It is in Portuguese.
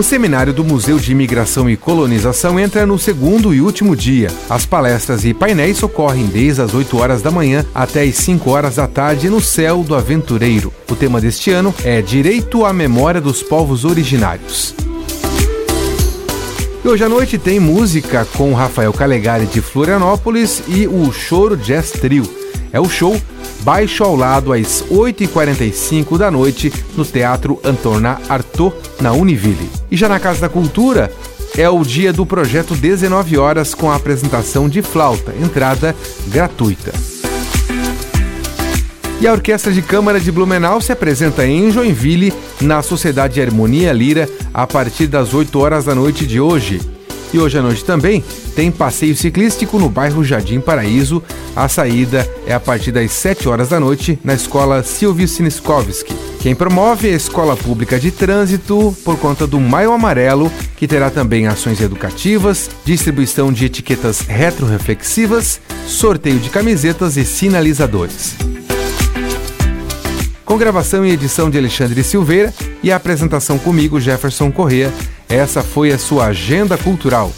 O seminário do Museu de Imigração e Colonização entra no segundo e último dia. As palestras e painéis ocorrem desde as 8 horas da manhã até as 5 horas da tarde no Céu do Aventureiro. O tema deste ano é Direito à Memória dos Povos Originários. E hoje à noite tem música com Rafael Calegari de Florianópolis e o Choro Jazz Trio. É o show Baixo ao Lado às 8h45 da noite no Teatro Antorna Artaud, na Univille. E já na Casa da Cultura, é o dia do projeto 19 horas com a apresentação de flauta, entrada gratuita. E a Orquestra de Câmara de Blumenau se apresenta em Joinville, na Sociedade Harmonia Lira, a partir das 8 horas da noite de hoje. E hoje à noite também tem passeio ciclístico no bairro Jardim Paraíso. A saída é a partir das 7 horas da noite na escola Silvio Siniskovski. Quem promove é a Escola Pública de Trânsito por conta do Maio Amarelo, que terá também ações educativas, distribuição de etiquetas retroreflexivas, sorteio de camisetas e sinalizadores com gravação e edição de Alexandre Silveira e a apresentação comigo, Jefferson Correa. Essa foi a sua agenda cultural.